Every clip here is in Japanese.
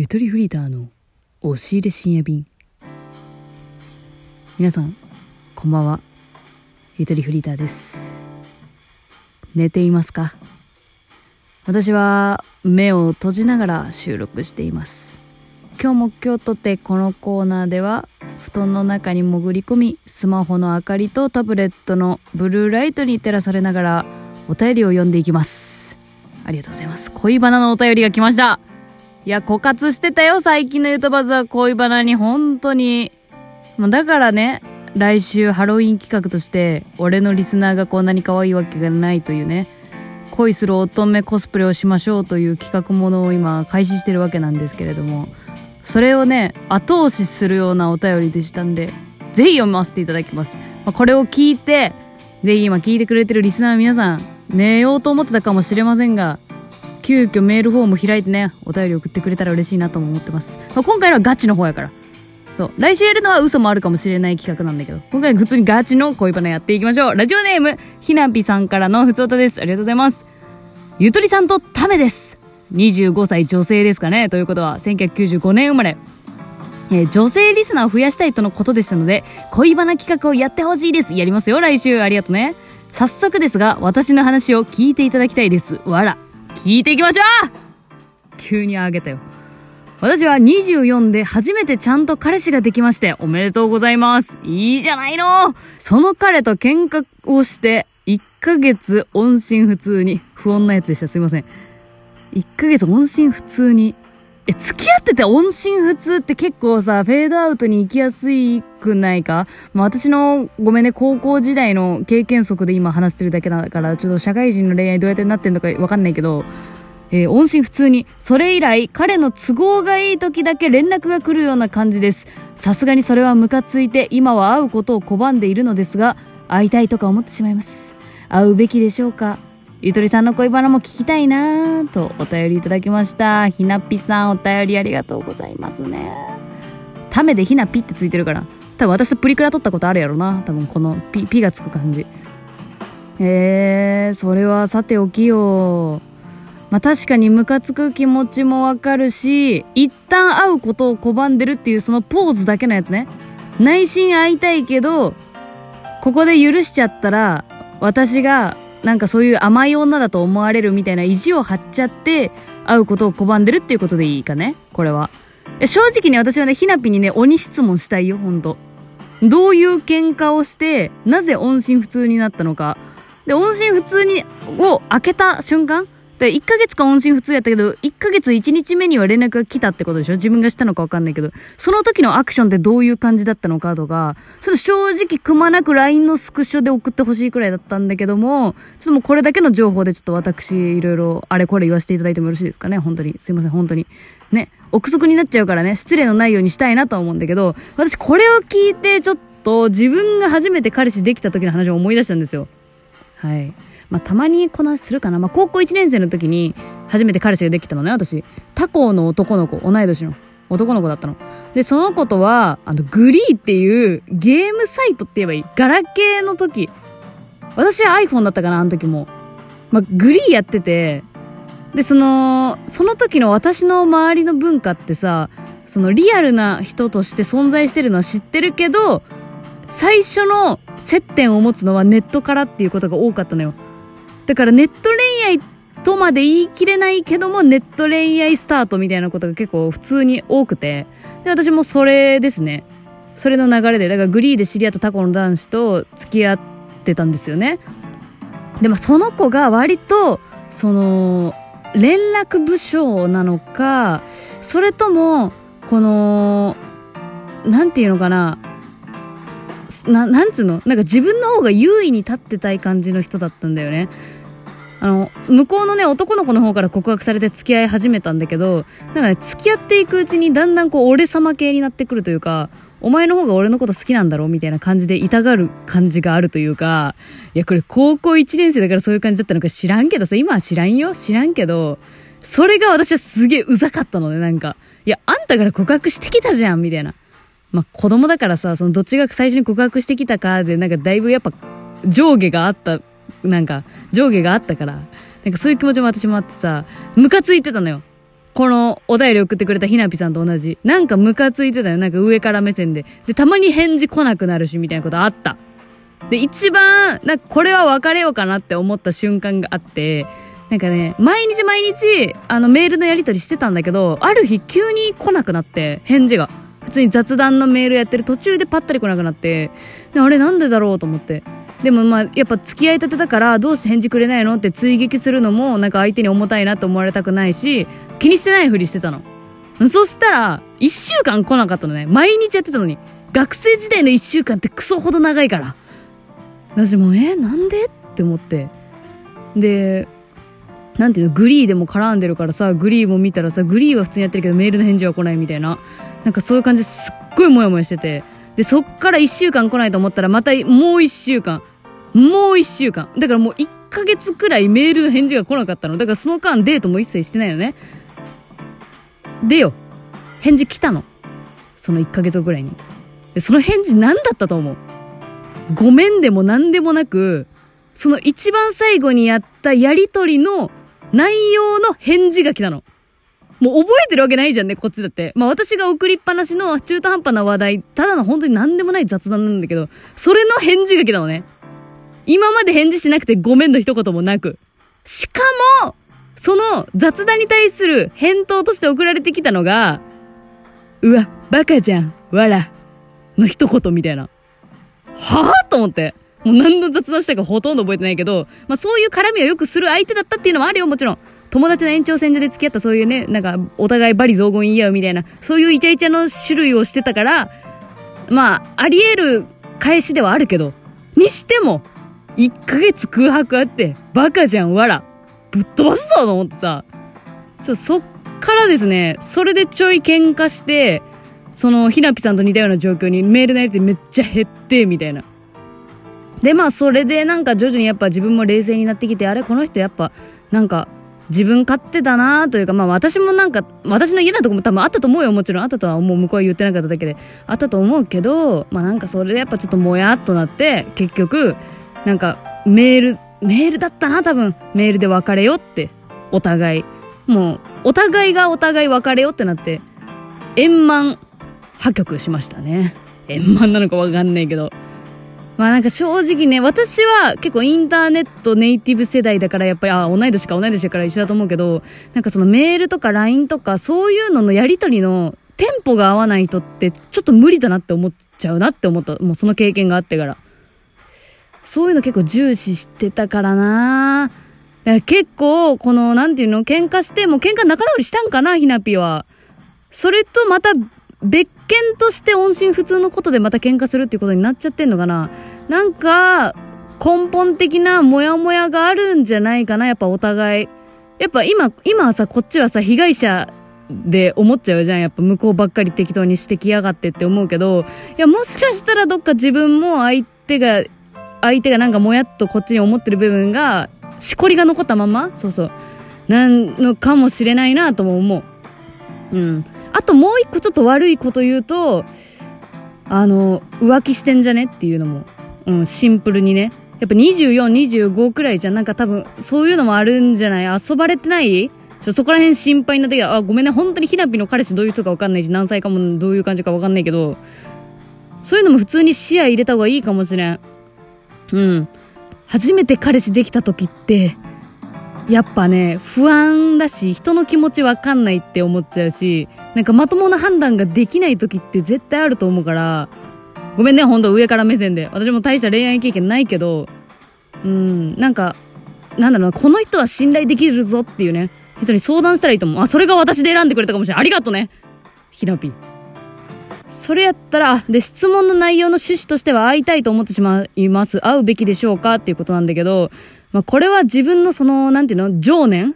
ゆとりフリーターの押し入れ深夜便。皆さんこんばんは。ゆとりフリーターです。寝ていますか？私は目を閉じながら収録しています。今日も今日とてこのコーナーでは布団の中に潜り込みスマホの明かりとタブレットのブルーライトに照らされながらお便りを読んでいきます。ありがとうございます。恋バナのお便りが来ました。いや枯渇してたよ最近のゆとばずは恋バナに本当に。もうだからね来週ハロウィン企画として俺のリスナーがこんなに可愛いわけがないというね恋する乙女コスプレをしましょうという企画ものを今開始してるわけなんですけれどもそれをね後押しするようなお便りでしたんでぜひ読ませていただきます、まあ、これを聞いてぜひ今聞いてくれてるリスナーの皆さん寝ようと思ってたかもしれませんが急遽メールフォーム開いてねお便り送ってくれたら嬉しいなとも思ってます、まあ、今回はガチの方やから。そう。来週やるのは嘘もあるかもしれない企画なんだけど今回普通にガチの恋バナやっていきましょう。ラジオネームひなぴさんからのふつおたです。ありがとうございます。ゆとりさんとためです。25歳女性ですかね。ということは1995年生まれ。え、女性リスナーを増やしたいとのことでしたので恋バナ企画をやってほしいです。やりますよ来週。ありがとね。早速ですが私の話を聞いていただきたいです。わら。聞いていきましょう。急にあげたよ。私は24で初めてちゃんと彼氏ができましておめでとうございます。いいじゃないの。その彼と喧嘩をして1ヶ月音信不通に不穏なやつでした。すいません。1ヶ月音信不通に。え、付き合ってて音信不通って結構さ、フェードアウトに行きやすいくないか？まあ私の、ごめんね、高校時代の経験則で今話してるだけだから、ちょっと社会人の恋愛どうやってなってんのかわかんないけど、えー、音信不通に。それ以来、彼の都合がいい時だけ連絡が来るような感じです。さすがにそれはムカついて、今は会うことを拒んでいるのですが、会いたいとか思ってしまいます。会うべきでしょうか？ゆとりさんの恋バナも聞きたいなとお便りいただきました。ひなっぴさんお便りありがとうございますね。ためでひなぴってついてるから。多分私とプリクラ撮ったことあるやろな。多分このピピがつく感じ。えー、それはさておきよまあ確かにムカつく気持ちもわかるし一旦会うことを拒んでるっていうそのポーズだけのやつね。内心会いたいけどここで許しちゃったら私がなんかそういう甘い女だと思われるみたいな意地を張っちゃって会うことを拒んでるっていうことでいいかね？これは。正直に私はねひなぴにね鬼質問したいよほんと。どういう喧嘩をしてなぜ音信不通になったのか。で音信不通にを開けた瞬間で1ヶ月間音信不通やったけど1ヶ月1日目には連絡が来たってことでしょ？自分がしたのか分かんないけど。その時のアクションってどういう感じだったのかとかその正直くまなく LINE のスクショで送ってほしいくらいだったんだけどもちょっともうこれだけの情報でちょっと私いろいろあれこれ言わせていただいてもよろしいですかね？本当に。すいません本当に。ね。憶測になっちゃうからね。失礼のないようにしたいなと思うんだけど私これを聞いてちょっと自分が初めて彼氏できた時の話を思い出したんですよ。はい。まあ、たまにこの話するかな、まあ、高校1年生の時に初めて彼氏ができたのね私。他校の男の子同い年の男の子だったの。でその子とはあのグリーっていうゲームサイトって言えばいい。ガラケーの時。私は iPhone だったかなあの時も、まあ、グリーやってて。でそのその時の私の周りの文化ってさそのリアルな人として存在してるのは知ってるけど最初の接点を持つのはネットからっていうことが多かったのよ。だからネット恋愛とまで言い切れないけどもネット恋愛スタートみたいなことが結構普通に多くて。で私もそれですね。それの流れで。だからグリーで知り合ったタコの男子と付き合ってたんですよね。でもその子が割とその連絡部署なのかそれともこの何て言うのかな。ななんつうの？なんか自分の方が優位に立ってたい感じの人だったんだよね。あの向こうのね男の子の方から告白されて付き合い始めたんだけどなんかね付き合っていくうちにだんだんこう俺様系になってくるというかお前の方が俺のこと好きなんだろうみたいな感じで痛がる感じがあるというかいやこれ高校1年生だからそういう感じだったのか知らんけどさ今は知らんよ？知らんけどそれが私はすげえうざかったのねなんか。いやあんたから告白してきたじゃんみたいな。まあ子供だからさそのどっちが最初に告白してきたかでなんかだいぶやっぱ上下があったなんか上下があったからなんかそういう気持ちも私もあってさムカついてたのよこのお便り送ってくれたひなぴさんと同じ。なんかムカついてたよ。なんか上から目線で。で、たまに返事来なくなるし、みたいなことあった。で、一番、なんかこれは別れようかなって思った瞬間があって、なんかね、毎日毎日、あの、メールのやり取りしてたんだけど、ある日急に来なくなって、返事が。普通に雑談のメールやってる途中でパッタリ来なくなって、であれなんでだろうと思って。でもまあ、やっぱ付き合いたてだから、どうして返事くれないのって追撃するのも、なんか相手に重たいなと思われたくないし、気にしてないふりしてたの。そしたら、一週間来なかったのね。毎日やってたのに。学生時代の一週間ってクソほど長いから。私もえなんでって思って。で、なんていうのグリーでも絡んでるからさグリーも見たらさグリーは普通にやってるけどメールの返事は来ないみたいななんかそういう感じですっごいモヤモヤしててでそっから1週間来ないと思ったらまたもう1週間もう1週間。だからもう1ヶ月くらいメールの返事が来なかったの。だからその間デートも一切してないよね。でよ。返事来たの。その1ヶ月後くらいに。でその返事何だったと思う？ごめんでも何でもなくその一番最後にやったやりとりの内容の返事が来たの。もう覚えてるわけないじゃんね、こっちだって。まあ私が送りっぱなしの中途半端な話題、ただの本当に何でもない雑談なんだけど、それの返事が来たのね。今まで返事しなくてごめんの一言もなく。しかも、その雑談に対する返答として送られてきたのが、うわ、バカじゃん、わら、の一言みたいな。はぁと思って。もう何の雑談したかほとんど覚えてないけど、まあそういう絡みをよくする相手だったっていうのもあるよ、もちろん。友達の延長線上で付き合ったそういうね、なんか、お互いバリ雑言言い合うみたいな、そういうイチャイチャの種類をしてたから、まあ、あり得る返しではあるけど、にしても、1ヶ月空白あって、バカじゃん、わら。ぶっ飛ばすぞと思ってさ。そ、そっからですね、それでちょい喧嘩して、その、ひなぴさんと似たような状況にメールのやりめっちゃ減って、みたいな。でまあそれでなんか徐々にやっぱ自分も冷静になってきてあれこの人やっぱなんか自分勝手だなというかまあ私もなんか私の嫌なとこも多分あったと思うよもちろんあったとはもう向こうは言ってなかっただけであったと思うけどまあなんかそれでやっぱちょっともやっとなって結局なんかメールメールだったな多分。メールで別れよって。お互い。もうお互いがお互い別れよってなって。円満破局しましたね。円満なのかわかんないけど。まあなんか正直ね、私は結構インターネットネイティブ世代だからやっぱり、あ、同い年か同い年だから一緒だと思うけど、なんかそのメールとか LINE とかそういうののやり取りのテンポが合わない人ってちょっと無理だなって思っちゃうなって思った。もうその経験があってから。そういうの結構重視してたからな結構、この、なんていうの、喧嘩して、もう喧嘩仲直りしたんかな、ひなぴは。それとまた別件として音信不通のことでまた喧嘩するっていうことになっちゃってんのかななんか、根本的なモヤモヤがあるんじゃないかな、やっぱお互い。やっぱ今、今はさ、こっちはさ、被害者で思っちゃうじゃん。やっぱ向こうばっかり適当にしてきやがってって思うけど、いや、もしかしたらどっか自分も相手が、相手がなんかもやっとこっちに思ってる部分が、しこりが残ったままそうそう。なんのかもしれないなとも思う。うん。あともう一個ちょっと悪いこと言うと、あの、浮気してんじゃねっていうのも、うん、シンプルにね。やっぱ24、25くらいじゃん。なんか多分、そういうのもあるんじゃない？遊ばれてない？そこら辺心配になってきた。あ、ごめんね。本当にひなぴの彼氏どういう人かわかんないし、何歳かもどういう感じかわかんないけど、そういうのも普通に視野入れた方がいいかもしれん。うん。初めて彼氏できた時って、やっぱね、不安だし、人の気持ちわかんないって思っちゃうし、なんかまともな判断ができない時って絶対あると思うから、ごめんね、ほんと上から目線で。私も大した恋愛経験ないけど、うん、なんか、なんだろうな、この人は信頼できるぞっていうね、人に相談したらいいと思う。あ、それが私で選んでくれたかもしれない。ありがとね。ひなぴ。それやったら、で、質問の内容の趣旨としては会いたいと思ってしまいます。会うべきでしょうかっていうことなんだけど、まあ、これは自分のその、なんていうの、情念？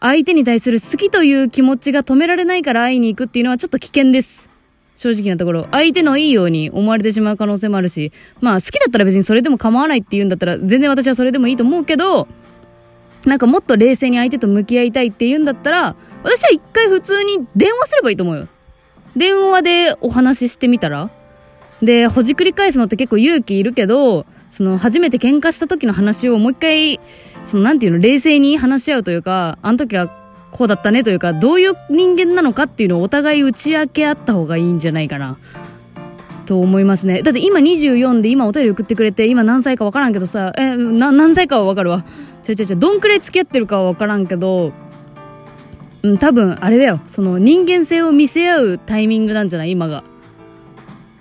相手に対する好きという気持ちが止められないから会いに行くっていうのはちょっと危険です。正直なところ。相手のいいように思われてしまう可能性もあるし、まあ好きだったら別にそれでも構わないって言うんだったら、全然私はそれでもいいと思うけど、なんかもっと冷静に相手と向き合いたいって言うんだったら、私は一回普通に電話すればいいと思うよ。電話でお話ししてみたら？で、ほじくり返すのって結構勇気いるけど、その初めて喧嘩した時の話をもう一回そのなんていうの冷静に話し合うというかあの時はこうだったねというかどういう人間なのかっていうのをお互い打ち明け合った方がいいんじゃないかな。と思いますね。だって今24で今お便り送ってくれて今何歳か分からんけどさえな何歳かは分かるわ。ちゃちゃちゃどんくらい付き合ってるかは分からんけどうん多分あれだよ。その人間性を見せ合うタイミングなんじゃない？今が。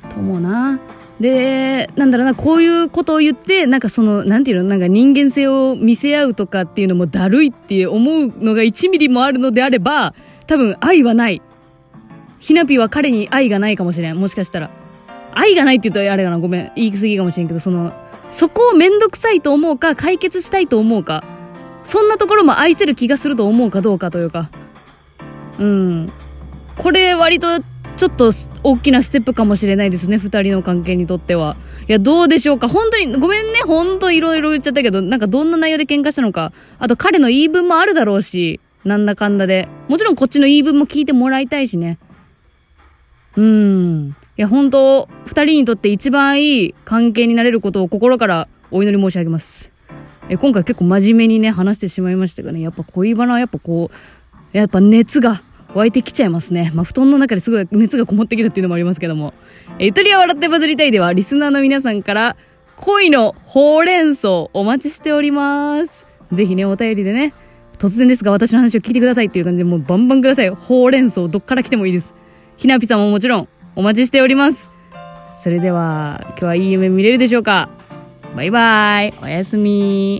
と思うな。でなんだろうな。こういうことを言ってなんかそのなんていうの？なんか人間性を見せ合うとかっていうのもだるいって思うのが1ミリもあるのであれば多分愛はない。ひなぴは彼に愛がないかもしれん。もしかしたら。愛がないって言うとあれかな？ごめん。言い過ぎかもしれんけどそのそこをめんどくさいと思うか解決したいと思うかそんなところも愛せる気がすると思うかどうかというか。うん。これ割とちょっと大きなステップかもしれないですね2人の関係にとっては。いやどうでしょうか。本当にごめんね。本当いろいろ言っちゃったけどなんかどんな内容で喧嘩したのか。あと彼の言い分もあるだろうし。なんだかんだで。もちろんこっちの言い分も聞いてもらいたいしね。うん。いや本当2人にとって一番いい関係になれることを心からお祈り申し上げます。え今回結構真面目にね話してしまいましたがね。やっぱ恋バナはやっぱこうやっぱ熱が湧いてきちゃいますね。まあ、布団の中ですごい熱がこもってきたっていうのもありますけども。えー、ゆとりは笑ってバズりたいでは、リスナーの皆さんから恋のほうれん草お待ちしております。ぜひね、お便りでね、突然ですが私の話を聞いてくださいっていう感じでもうバンバンください。ほうれん草どっから来てもいいです。ひなぴさんももちろんお待ちしております。それでは、今日はいい夢見れるでしょうかバイバーイ。おやすみ